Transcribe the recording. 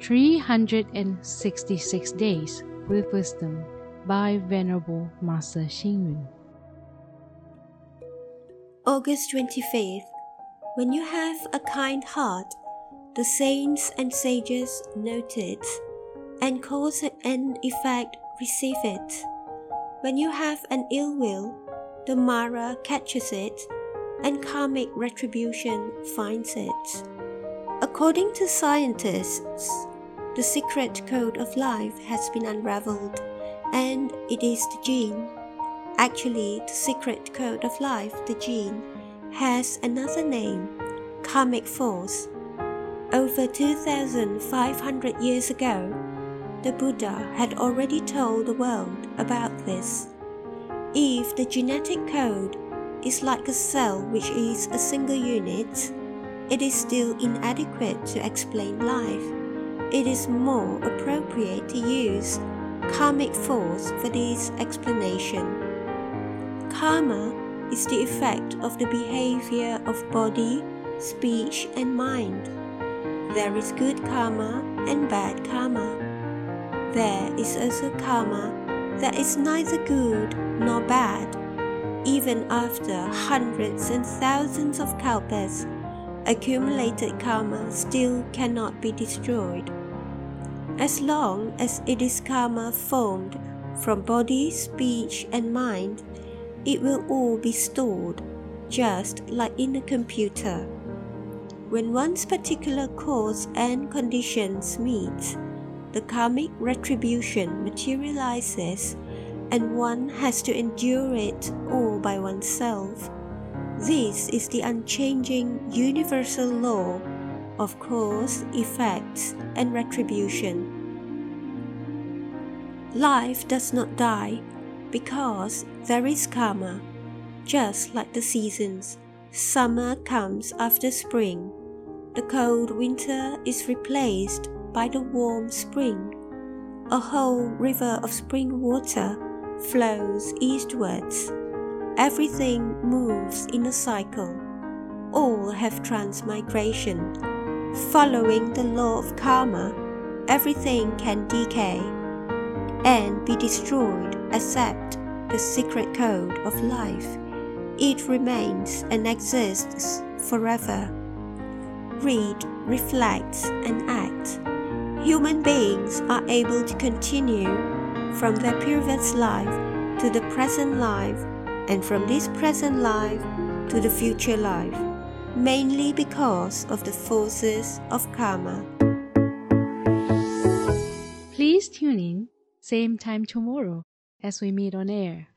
366 Days with Wisdom by Venerable Master Xing Yun. August 25th. When you have a kind heart, the saints and sages note it, and cause and effect receive it. When you have an ill will, the Mara catches it, and karmic retribution finds it. According to scientists, the secret code of life has been unraveled, and it is the gene. Actually, the secret code of life, the gene, has another name karmic force. Over 2,500 years ago, the Buddha had already told the world about this. If the genetic code is like a cell which is a single unit, it is still inadequate to explain life. It is more appropriate to use karmic force for this explanation. Karma is the effect of the behavior of body, speech, and mind. There is good karma and bad karma. There is also karma that is neither good nor bad. Even after hundreds and thousands of kalpas, accumulated karma still cannot be destroyed. As long as it is karma formed from body, speech, and mind, it will all be stored, just like in a computer. When one's particular cause and conditions meet, the karmic retribution materializes and one has to endure it all by oneself. This is the unchanging universal law of cause, effects, and retribution. Life does not die because there is karma, just like the seasons. Summer comes after spring. The cold winter is replaced by the warm spring. A whole river of spring water flows eastwards. Everything moves in a cycle. All have transmigration. Following the law of karma, everything can decay and be destroyed except the secret code of life. It remains and exists forever. Read, reflect, and act. Human beings are able to continue from their previous life to the present life and from this present life to the future life, mainly because of the forces of karma. Please tune in, same time tomorrow as we meet on air.